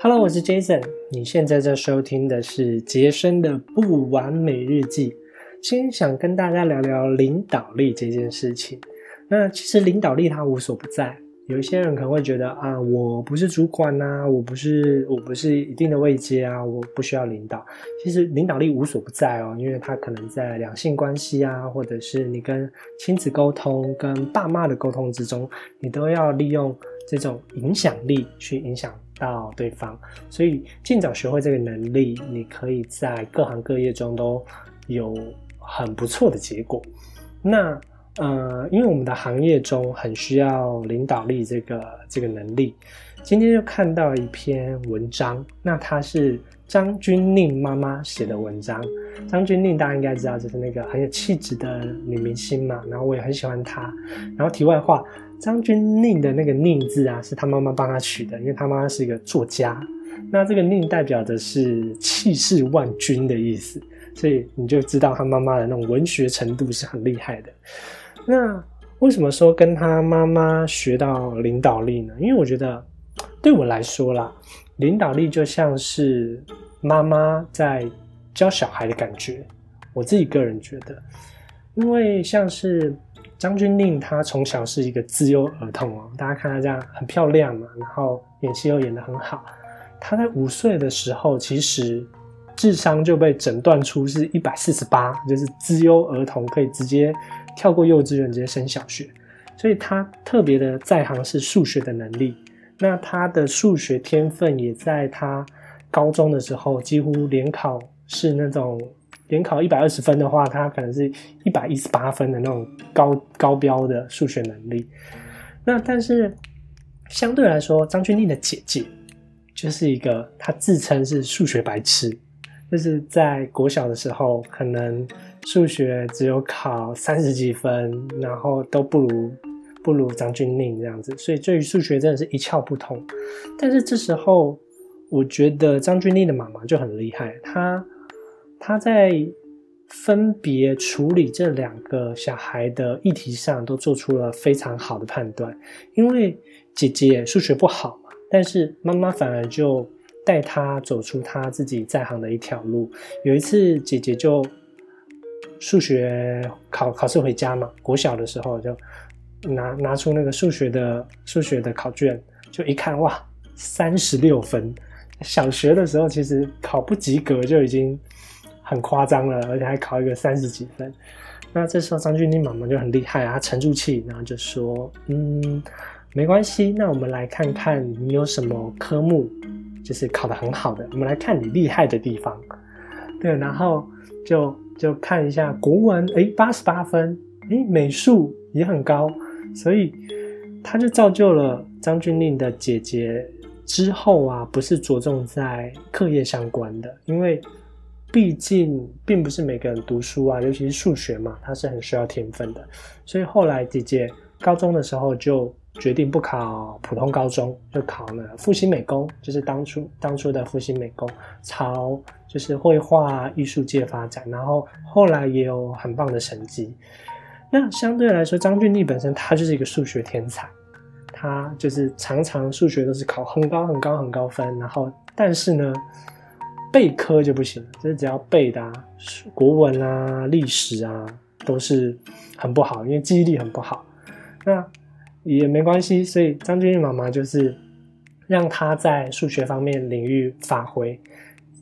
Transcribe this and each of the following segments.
Hello，我是 Jason。你现在在收听的是杰森的不完美日记。今天想跟大家聊聊领导力这件事情。那其实领导力它无所不在。有一些人可能会觉得啊，我不是主管呐，我不是我不是一定的位阶啊，我不需要领导。其实领导力无所不在哦，因为它可能在两性关系啊，或者是你跟亲子沟通、跟爸妈的沟通之中，你都要利用这种影响力去影响。到对方，所以尽早学会这个能力，你可以在各行各业中都有很不错的结果。那呃，因为我们的行业中很需要领导力这个这个能力，今天就看到一篇文章，那它是张钧甯妈妈写的文章。张钧甯大家应该知道，就是那个很有气质的女明星嘛，然后我也很喜欢她。然后题外话。张钧甯的那个“甯”字啊，是他妈妈帮他取的，因为他妈妈是一个作家。那这个“甯”代表的是气势万钧的意思，所以你就知道他妈妈的那种文学程度是很厉害的。那为什么说跟他妈妈学到领导力呢？因为我觉得对我来说啦，领导力就像是妈妈在教小孩的感觉。我自己个人觉得，因为像是。张钧甯她从小是一个自优儿童哦，大家看她这样很漂亮嘛，然后演戏又演得很好。她在五岁的时候，其实智商就被诊断出是一百四十八，就是自优儿童可以直接跳过幼稚园直接升小学。所以她特别的在行是数学的能力，那她的数学天分也在她高中的时候几乎联考是那种。联考一百二十分的话，他可能是一百一十八分的那种高高标的数学能力。那但是相对来说，张钧甯的姐姐就是一个，她自称是数学白痴，就是在国小的时候，可能数学只有考三十几分，然后都不如不如张钧甯这样子，所以对于数学真的是一窍不通。但是这时候，我觉得张钧甯的妈妈就很厉害，她。他在分别处理这两个小孩的议题上，都做出了非常好的判断。因为姐姐数学不好嘛，但是妈妈反而就带他走出他自己在行的一条路。有一次，姐姐就数学考考试回家嘛，国小的时候就拿拿出那个数学的数学的考卷，就一看，哇，三十六分。小学的时候其实考不及格就已经。很夸张了，而且还考一个三十几分。那这时候张钧甯妈妈就很厉害啊，她沉住气，然后就说：“嗯，没关系，那我们来看看你有什么科目就是考得很好的，我们来看你厉害的地方。”对，然后就就看一下国文，哎，八十八分，哎，美术也很高，所以他就造就了张钧甯的姐姐之后啊，不是着重在课业相关的，因为。毕竟并不是每个人读书啊，尤其是数学嘛，它是很需要天分的。所以后来姐姐高中的时候就决定不考普通高中，就考了复兴美工，就是当初当初的复兴美工，朝就是绘画艺术界发展。然后后来也有很棒的成绩。那相对来说，张俊丽本身他就是一个数学天才，他就是常常数学都是考很高很高很高分。然后但是呢。背科就不行了，就是只要背的，国文啊、历史啊，都是很不好，因为记忆力很不好。那也没关系，所以张钧甯妈妈就是让他在数学方面领域发挥，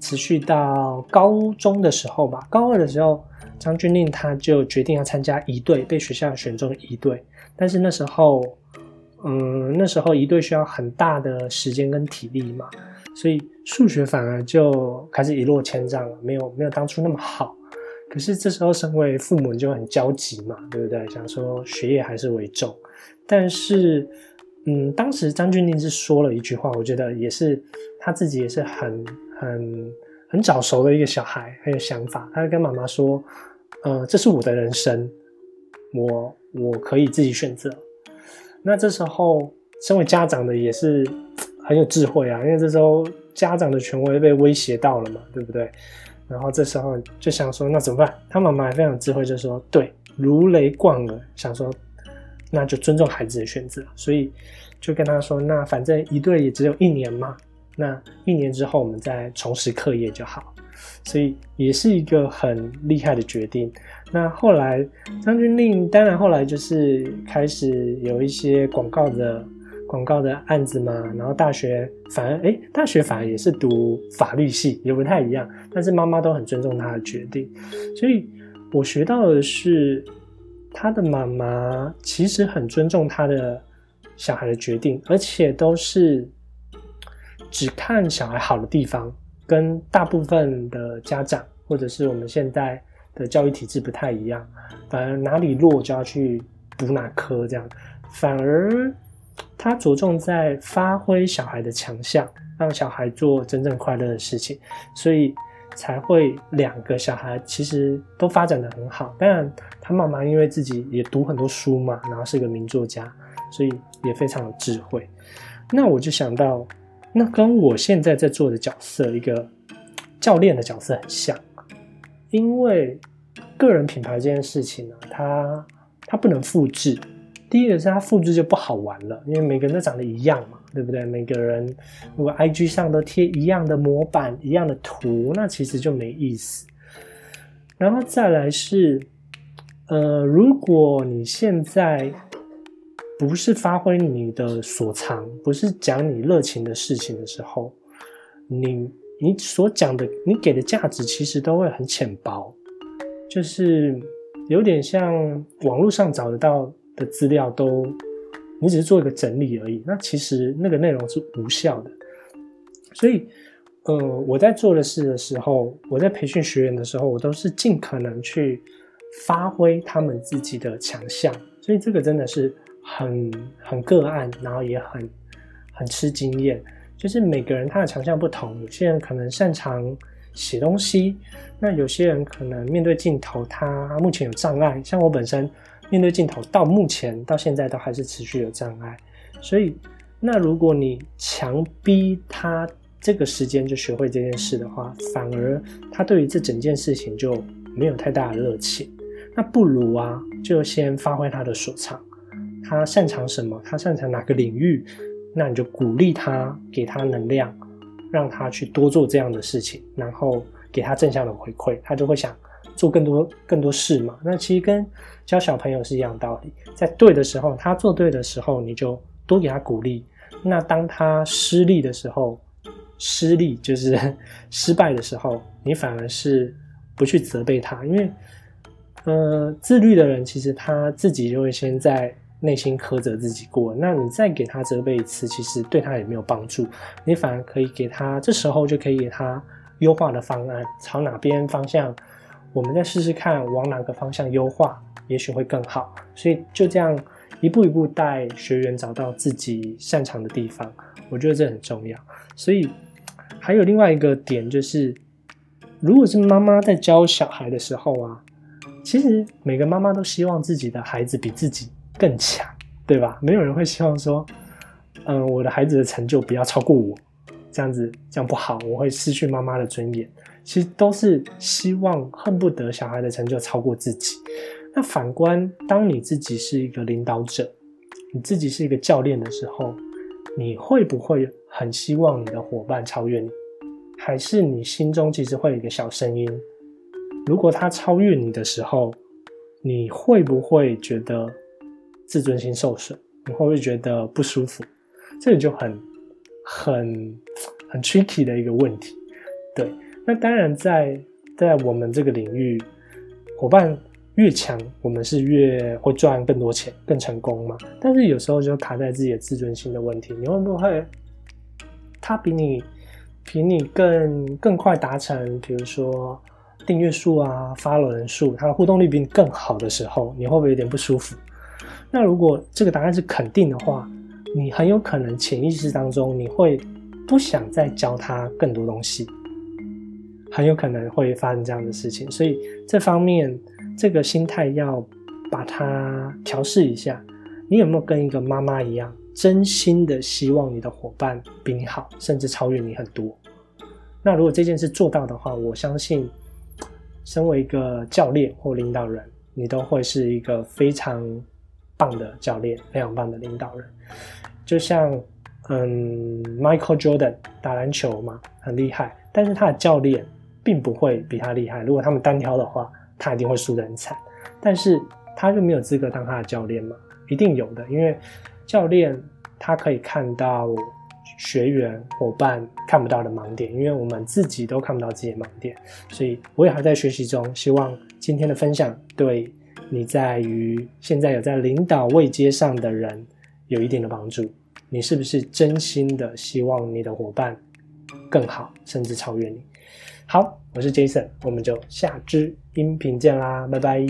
持续到高中的时候吧。高二的时候，张钧甯他就决定要参加一队，被学校选中一队。但是那时候，嗯，那时候一队需要很大的时间跟体力嘛。所以数学反而就开始一落千丈了，没有没有当初那么好。可是这时候身为父母就很焦急嘛，对不对？想说学业还是为重。但是，嗯，当时张钧甯是说了一句话，我觉得也是他自己也是很很很早熟的一个小孩，很有想法。他就跟妈妈说：“呃，这是我的人生，我我可以自己选择。”那这时候，身为家长的也是。很有智慧啊，因为这时候家长的权威被威胁到了嘛，对不对？然后这时候就想说，那怎么办？他妈妈非常智慧，就说：“对，如雷贯耳，想说那就尊重孩子的选择。”所以就跟他说：“那反正一对也只有一年嘛，那一年之后我们再重拾课业就好。所以也是一个很厉害的决定。那后来张钧甯当然后来就是开始有一些广告的广告的案子嘛，然后大学反而哎，大学反而也是读法律系，也不太一样。但是妈妈都很尊重他的决定，所以我学到的是，他的妈妈其实很尊重他的小孩的决定，而且都是只看小孩好的地方。跟大部分的家长或者是我们现在的教育体制不太一样，反而哪里弱就要去补哪科，这样反而他着重在发挥小孩的强项，让小孩做真正快乐的事情，所以才会两个小孩其实都发展的很好。当然，他妈妈因为自己也读很多书嘛，然后是个名作家，所以也非常有智慧。那我就想到。那跟我现在在做的角色，一个教练的角色很像，因为个人品牌这件事情呢，它它不能复制。第一个是它复制就不好玩了，因为每个人都长得一样嘛，对不对？每个人如果 IG 上都贴一样的模板、一样的图，那其实就没意思。然后再来是，呃，如果你现在。不是发挥你的所长，不是讲你热情的事情的时候，你你所讲的，你给的价值其实都会很浅薄，就是有点像网络上找得到的资料都，你只是做一个整理而已，那其实那个内容是无效的。所以，呃，我在做的事的时候，我在培训学员的时候，我都是尽可能去发挥他们自己的强项，所以这个真的是。很很个案，然后也很很吃经验，就是每个人他的强项不同，有些人可能擅长写东西，那有些人可能面对镜头他目前有障碍，像我本身面对镜头到目前到现在都还是持续有障碍，所以那如果你强逼他这个时间就学会这件事的话，反而他对于这整件事情就没有太大的热情，那不如啊就先发挥他的所长。他擅长什么？他擅长哪个领域？那你就鼓励他，给他能量，让他去多做这样的事情，然后给他正向的回馈，他就会想做更多更多事嘛。那其实跟教小朋友是一样道理，在对的时候，他做对的时候，你就多给他鼓励。那当他失利的时候，失利就是 失败的时候，你反而是不去责备他，因为呃，自律的人其实他自己就会先在。内心苛责自己过，那你再给他责备一次，其实对他也没有帮助。你反而可以给他，这时候就可以给他优化的方案，朝哪边方向，我们再试试看，往哪个方向优化，也许会更好。所以就这样一步一步带学员找到自己擅长的地方，我觉得这很重要。所以还有另外一个点就是，如果是妈妈在教小孩的时候啊，其实每个妈妈都希望自己的孩子比自己。更强，对吧？没有人会希望说，嗯，我的孩子的成就不要超过我，这样子这样不好，我会失去妈妈的尊严。其实都是希望恨不得小孩的成就超过自己。那反观，当你自己是一个领导者，你自己是一个教练的时候，你会不会很希望你的伙伴超越你？还是你心中其实会有一个小声音？如果他超越你的时候，你会不会觉得？自尊心受损，你会不会觉得不舒服？这个就很、很、很 tricky 的一个问题。对，那当然在在我们这个领域，伙伴越强，我们是越会赚更多钱、更成功嘛。但是有时候就卡在自己的自尊心的问题，你会不会他比你比你更更快达成，比如说订阅数啊、发人数，他的互动率比你更好的时候，你会不会有点不舒服？那如果这个答案是肯定的话，你很有可能潜意识当中你会不想再教他更多东西，很有可能会发生这样的事情。所以这方面这个心态要把它调试一下。你有没有跟一个妈妈一样，真心的希望你的伙伴比你好，甚至超越你很多？那如果这件事做到的话，我相信，身为一个教练或领导人，你都会是一个非常。棒的教练，非常棒的领导人，就像嗯，Michael Jordan 打篮球嘛，很厉害，但是他的教练并不会比他厉害。如果他们单挑的话，他一定会输得很惨。但是他就没有资格当他的教练嘛？一定有的，因为教练他可以看到学员伙伴看不到的盲点，因为我们自己都看不到自己的盲点，所以我也还在学习中。希望今天的分享对你在于现在有在领导位阶上的人有一定的帮助。你是不是真心的希望你的伙伴更好，甚至超越你？好，我是 Jason，我们就下支音频见啦，拜拜。